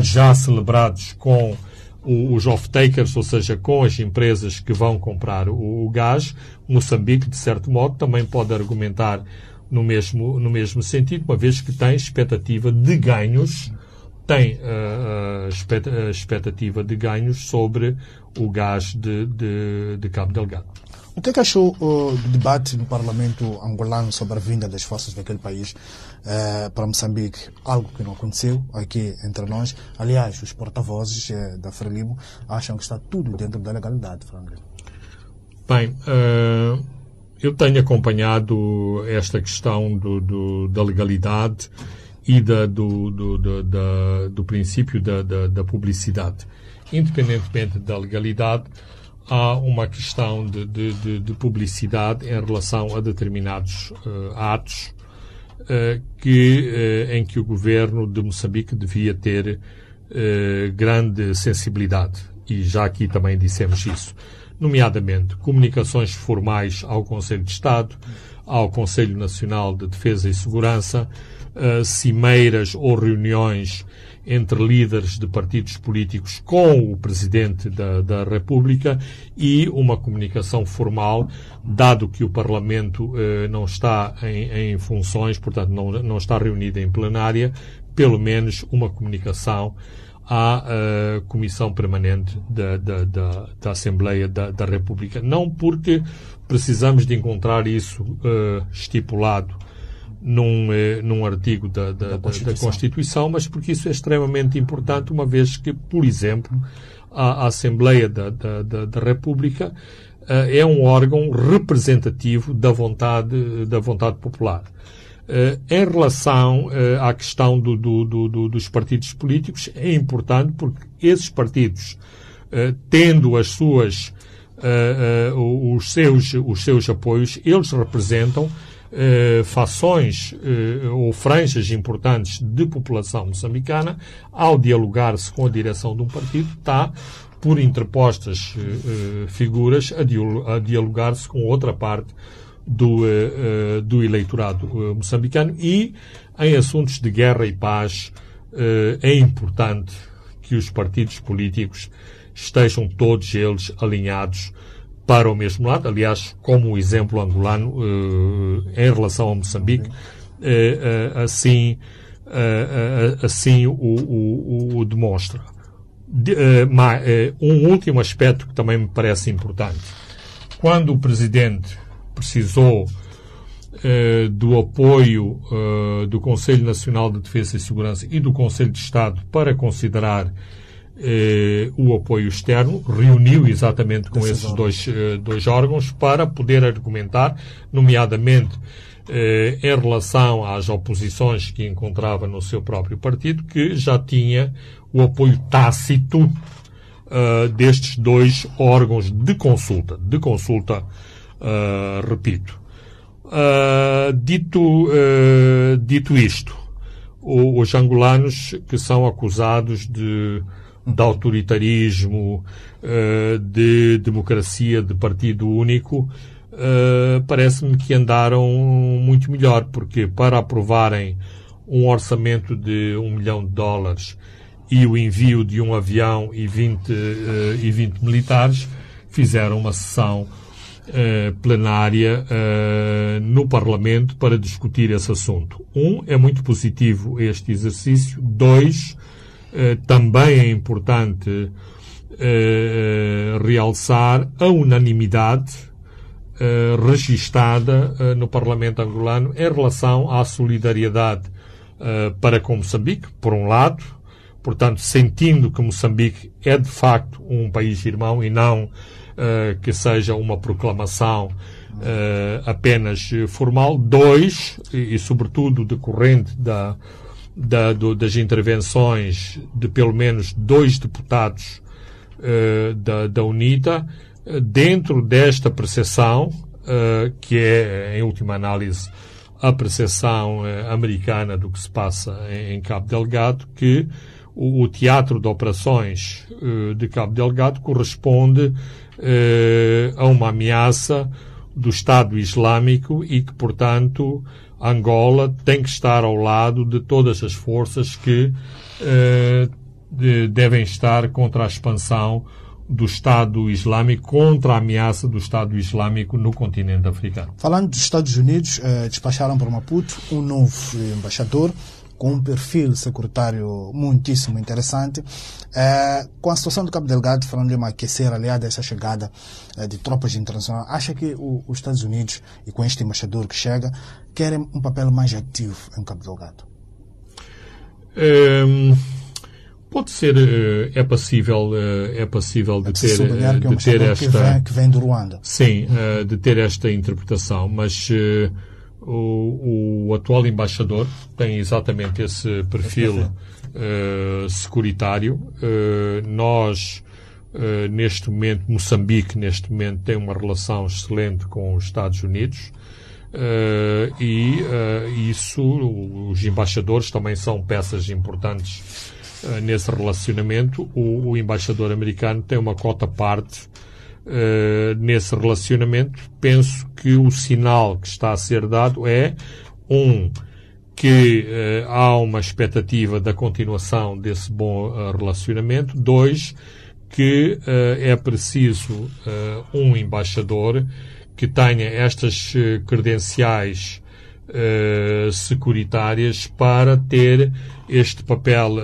já celebrados com os off-takers, ou seja, com as empresas que vão comprar o, o, gás, Moçambique, de certo modo, também pode argumentar no mesmo, no mesmo sentido, uma vez que tem expectativa de ganhos, tem uh, uh, expectativa de ganhos sobre o gás de, de, de Cabo Delgado. O que, é que achou uh, do debate no Parlamento angolano sobre a vinda das forças daquele país uh, para Moçambique? Algo que não aconteceu aqui entre nós. Aliás, os porta-vozes uh, da Frelimo acham que está tudo dentro da legalidade, Frelimo. Bem, uh, eu tenho acompanhado esta questão do, do, da legalidade e da, do, do, do princípio da, da, da publicidade. Independentemente da legalidade, há uma questão de, de, de, de publicidade em relação a determinados uh, atos que, uh, em que o governo de Moçambique devia ter grande sensibilidade. E já aqui também dissemos isso. Nomeadamente, comunicações formais ao Conselho de Estado, ao Conselho Nacional de Defesa e Segurança, cimeiras ou reuniões entre líderes de partidos políticos com o Presidente da, da República e uma comunicação formal, dado que o Parlamento eh, não está em, em, funções, portanto não, não está reunido em plenária, pelo menos uma comunicação à uh, Comissão Permanente da, da, da, da Assembleia da, da, República. Não porque precisamos de encontrar isso uh, estipulado num, eh, num artigo da, da, da, Constituição. da, Constituição. mas porque isso é extremamente importante, uma vez que, por exemplo, a, a Assembleia da, da, da República eh, é um órgão representativo da vontade, da vontade popular. Uh, em relação à questão do, do, do, dos partidos políticos, é importante porque esses partidos, tendo as suas, os, seus, os seus apoios, eles representam eh, fações eh, ou franjas importantes de população moçambicana, ao dialogar-se com a direção de um partido, está por interpostas eh, figuras a, dialogar-se com outra parte do, do eleitorado moçambicano. E em assuntos de guerra e paz é importante que os partidos políticos estejam todos eles alinhados para o mesmo lado. Aliás, como o exemplo angolano eh, em relação a Moçambique, eh, eh, assim, assim o, o, o demonstra. De, um último aspecto que também me parece importante. Quando o Presidente precisou do apoio do Conselho Nacional de Defesa e Segurança e do Conselho de Estado para considerar eh, o apoio externo, reuniu exatamente com esses dois, eh, dois órgãos para poder argumentar, nomeadamente eh, em relação às oposições que encontrava no seu próprio partido, que já tinha o apoio tácito uh, destes dois órgãos de consulta. De consulta, uh, repito. Uh, dito, dito isto, os angolanos que são acusados de, de autoritarismo, de democracia de partido único, parece-me que andaram muito melhor, porque para aprovarem um orçamento de um milhão de dólares e o envio de um avião e 20, uh, eh, e 20 militares, fizeram uma sessão plenária no Parlamento para discutir esse assunto. Um, é muito positivo este exercício. Dois, também é importante realçar a unanimidade registada no Parlamento angolano em relação à solidariedade para com Moçambique, por um lado, portanto, sentindo que Moçambique é de facto um país irmão e não que seja uma proclamação apenas formal. Dois, e, e sobretudo decorrente da, da, do, das intervenções de pelo menos dois deputados uh, da, da UNITA, dentro desta percepção, que é, em última análise, a percepção americana do que se passa em, em Cabo Delgado, que o, o teatro de operações uh, de Cabo Delgado corresponde uh, a uma ameaça do Estado Islâmico e que, portanto, Angola tem que estar ao lado de todas as forças que uh, de, devem estar contra a expansão do Estado Islâmico, contra a ameaça do Estado Islâmico no continente africano. Falando dos Estados Unidos, despacharam para Maputo um novo embaixador, com um perfil securitário muitíssimo interessante. É, com a situação do Cabo Delgado, falando de uma aquecer, aliada a essa chegada é, de tropas internacionais, acha que o, os Estados Unidos, e com este embaixador que chega, querem um papel mais ativo em Cabo Delgado? É, pode ser, é passível, é passível de ter, de ter esta que vem, que vem do Ruanda. Sim, de ter esta interpretação, mas o, o, atual embaixador tem exatamente esse perfil uh, securitário. Uh, nós, uh, neste momento, Moçambique, neste momento, tem uma relação excelente com os Estados Unidos. e isso, os embaixadores também são peças importantes nesse relacionamento. O, o embaixador americano tem uma cota parte uh, nesse relacionamento, penso que o sinal que está a ser dado é, um, que uh, há uma expectativa da continuação desse bom uh, relacionamento, dois, que é preciso um embaixador que tenha estas credenciais securitárias para ter este papel,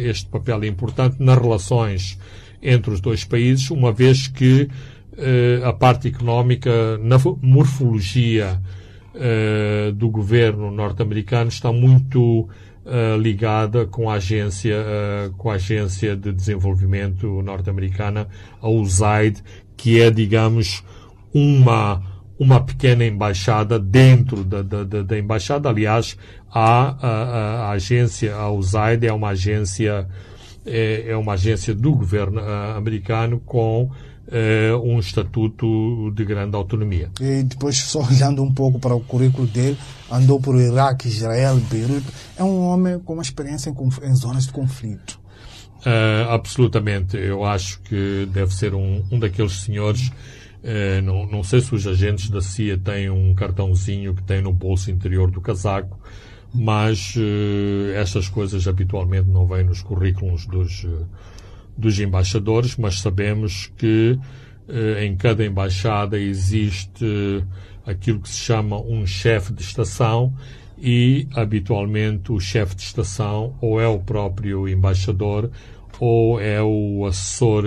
este papel importante nas relações entre os dois países, uma vez que eh, a parte económica na morfologia eh, do governo norte-americano está muito eh, ligada com a agência com a agência de desenvolvimento norte-americana a USAID que é digamos uma uma pequena embaixada dentro da, da, da embaixada. Aliás a, a, a agência a USAID é uma agência é, é uma agência do governo americano com uh, um estatuto de grande autonomia. E depois, só olhando um pouco para o currículo dele, andou por Iraque, Israel, Beirute. É um homem com uma experiência em, em zonas de conflito. Uh, absolutamente. Eu acho que deve ser um, um daqueles senhores. Uh, não, não sei se os agentes da CIA têm um cartãozinho que tem no bolso interior do casaco, mas uh, estas coisas habitualmente não vêm nos currículos dos, dos embaixadores, mas sabemos que eh, em cada embaixada existe eh, aquilo que se chama um chefe de estação e habitualmente o chefe de estação ou é o próprio embaixador ou é o assessor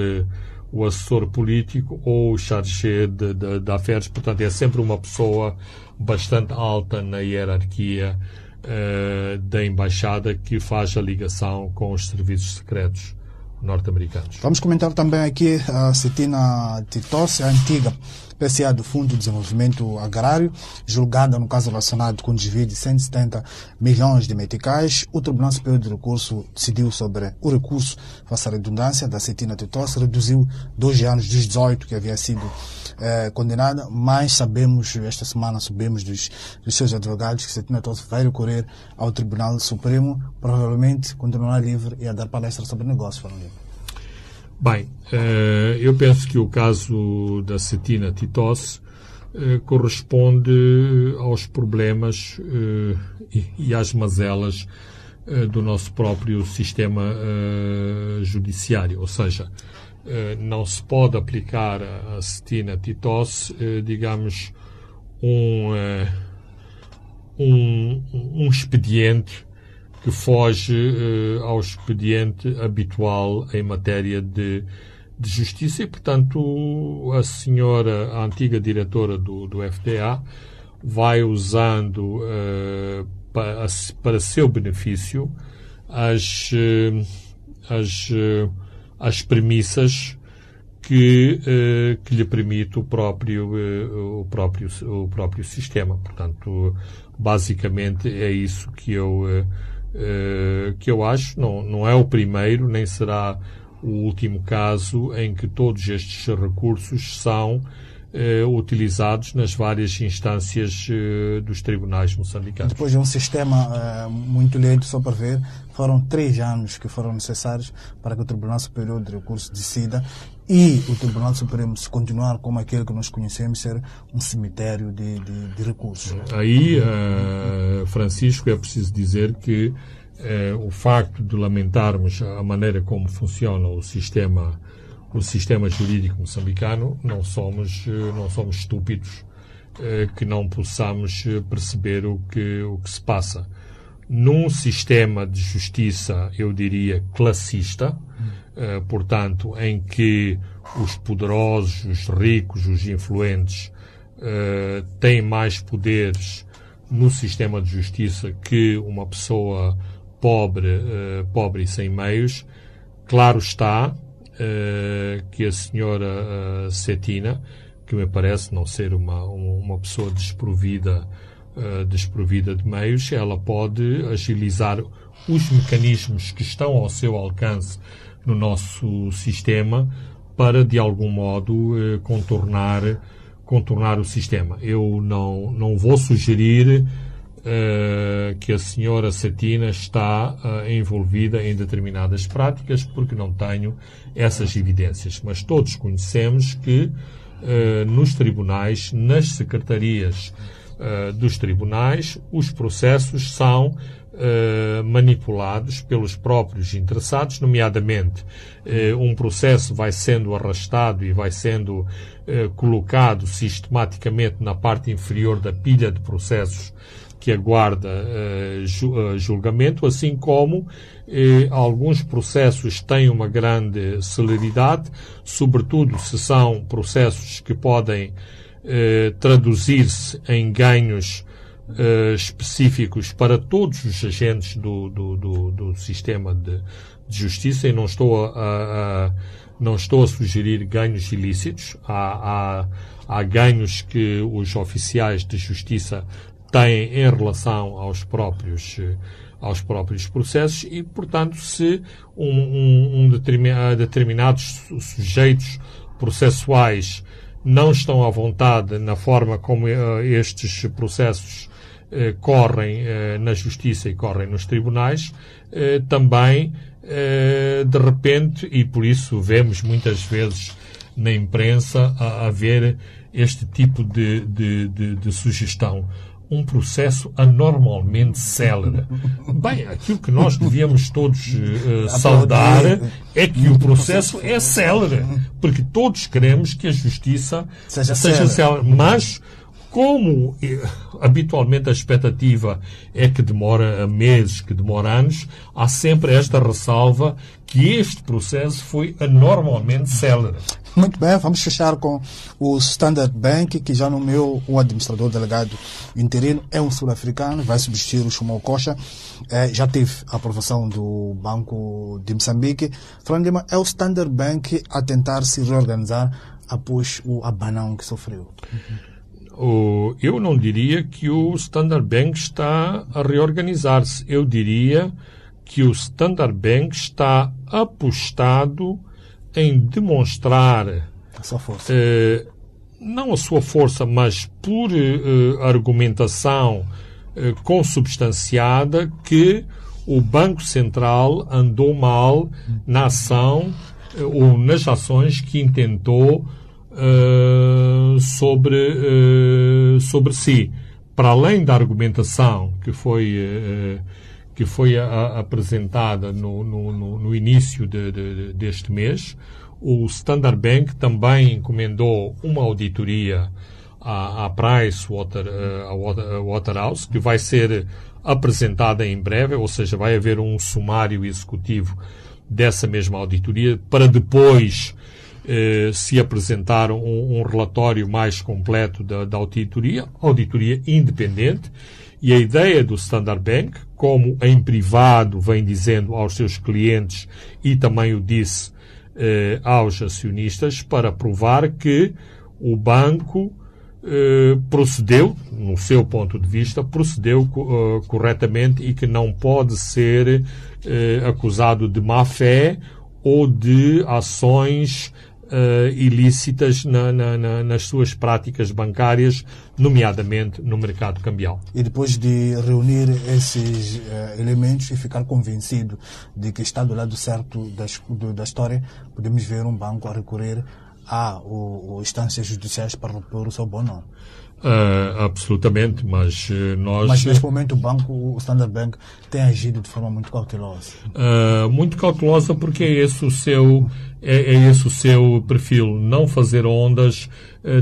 o assessor político ou o chargé de, de, de. Portanto, é sempre uma pessoa bastante alta na hierarquia uh, da embaixada que faz a ligação com os serviços secretos norte-americanos. Vamos comentar também aqui a Cetina Titos, a antiga PCA do Fundo de Desenvolvimento Agrário, julgada no caso relacionado com desvio de 170 milhões de meticais. O Tribunal Superior de Recurso decidiu sobre o recurso, faça a redundância, da Cetina Titos, reduziu dois anos dos 18 que havia sido eh, condenada, mas sabemos, esta semana sabemos dos, dos seus advogados que Cetina Titos vai recorrer ao Tribunal Supremo, provavelmente continuará livre e a dar palestra sobre negócios. Bem, eh, eu penso que o caso da cetina titose eh, corresponde aos problemas eh, e às mazelas do nosso próprio sistema judiciário. Ou seja, não se pode aplicar a cetina titose, digamos, um, um, um expediente que foge ao expediente habitual em matéria de, de justiça. E, portanto, a senhora, a antiga diretora do, do FDA, vai usando para, para seu benefício as, uh, as, as premissas que, que lhe permite o próprio, o, próprio, o próprio sistema. Portanto, basicamente é isso que eu eh, que eu acho não, não é o primeiro, nem será o último caso em que todos estes recursos são utilizados nas várias instâncias dos tribunais moçambicanos. Depois de um sistema muito lento, só para ver, foram três anos que foram necessários para que o Tribunal Superior de Recursos decida e o Tribunal Supremo, se continuar como aquele que nós conhecemos, ser um cemitério de, de, de recursos. Aí, uh, Francisco, é preciso dizer que uh, o facto de lamentarmos a maneira como funciona o sistema o sistema jurídico moçambicano, não somos, uh, não somos estúpidos que não possamos perceber o que, o que se passa. Num sistema de justiça, eu diria, classista, eh, portanto, em que os poderosos, os ricos, os influentes uh, têm mais poderes no sistema de justiça que uma pessoa pobre, uh, pobre e sem meios. Claro está que a senhora Cetina, que me parece não ser uma, uma pessoa desprovida, desprovida de meios, ela pode agilizar os mecanismos que estão ao seu alcance no nosso sistema para, de algum modo, eh, contornar, contornar o sistema. Eu não, não vou sugerir uh, que a senhora Satina está uh, envolvida em determinadas práticas, porque não tenho essas evidências. Mas todos conhecemos que uh, nos tribunais, nas secretarias dos tribunais, os processos são Uh, manipulados pelos próprios interessados, nomeadamente uh, um processo vai sendo arrastado e vai sendo uh, colocado sistematicamente na parte inferior da pilha de processos que aguarda ju julgamento, assim como alguns processos têm uma grande celeridade, sobretudo se são processos que podem traduzir-se em ganhos uh, específicos para todos os agentes do, do, do, do sistema de, de, justiça e não estou a, a, não estou a sugerir ganhos ilícitos. Há, há, há ganhos que os oficiais de justiça têm em relação aos próprios aos próprios processos e, portanto, se um, um, um determinados sujeitos processuais não estão à vontade na forma como uh, estes processos eh, correm eh, na justiça e correm nos tribunais, eh, também de repente, e por isso vemos muitas vezes na imprensa haver este tipo de, de, de, de sugestão um processo anormalmente célere. Bem, aquilo que nós devíamos todos uh, saudar é que o processo é célere, porque todos queremos que a justiça seja, seja célere. Mas como eh, habitualmente a expectativa é que demora meses, que demora anos, há sempre esta ressalva que este processo foi anormalmente célere. Muito bem, vamos fechar com o Standard Bank, que já nomeou o administrador delegado interino, é um sul-africano, vai substituir o Shumo Coxa, é, já teve a aprovação do Banco de Moçambique. Fernando Lima, é o Standard Bank a tentar se reorganizar após o abanão que sofreu. Eu não diria que o Standard Bank está a reorganizar-se. Eu diria que o Standard Bank está apostado em demonstrar a sua força. Eh, não a sua força, mas por eh, argumentação eh, consubstanciada que o Banco Central andou mal na ação eh, ou nas ações que intentou uh, sobre, uh, sobre si. Para além da argumentação que foi, uh, que foi a, a apresentada no, no, no início de, de, deste mês, o Standard Bank também encomendou uma auditoria à, à Price Water, uh, Waterhouse, que vai ser apresentada em breve, ou seja, vai haver um sumário executivo dessa mesma auditoria para depois eh, se apresentar um, um, relatório mais completo da, da auditoria, auditoria independente, e a ideia do Standard Bank, como em privado vem dizendo aos seus clientes e também o disse eh, aos acionistas, para provar que o banco eh, procedeu, no seu ponto de vista, procedeu uh, corretamente e que não pode ser eh, acusado de má fé ou de ações uh, ilícitas na, na, na, nas suas práticas bancárias, nomeadamente no mercado cambial. E depois de reunir esses uh, elementos e ficar convencido de que está do lado certo da, do, da história, podemos ver um banco a recorrer a o, instâncias judiciais para repor o seu bom nome. Uh, absolutamente, mas uh, nós. Mas neste momento o banco, o Standard Bank, tem agido de forma muito cautelosa. Uh, muito cautelosa porque é esse o seu é, é esse o seu perfil, não fazer ondas,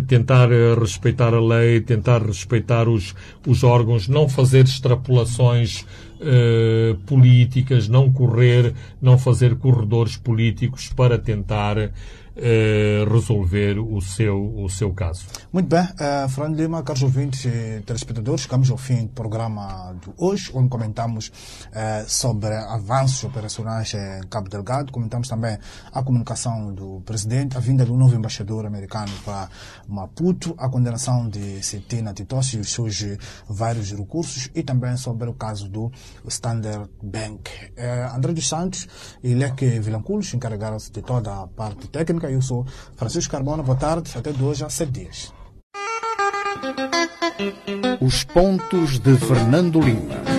tentar respeitar a lei, tentar respeitar os, os órgãos, não fazer extrapolações políticas, não correr, não fazer corredores políticos para tentar eh, resolver o seu, o seu caso. Muito bem. Uh, Fernando Lima, caros ouvintes e telespectadores, chegamos ao fim do programa de hoje, onde comentamos uh, sobre avanços operacionais em Cabo Delgado, comentamos também a comunicação do presidente, a vinda do novo embaixador americano para Maputo, a condenação de Cetina Titossi e os seus vários recursos e também sobre o caso do Standard Bank. Uh, André dos Santos e Leque Vilanculos encarregaram-se de toda a parte técnica eu sou Francisco Carmona. Boa tarde. Até de hoje a sete dias. Os pontos de Fernando Lima.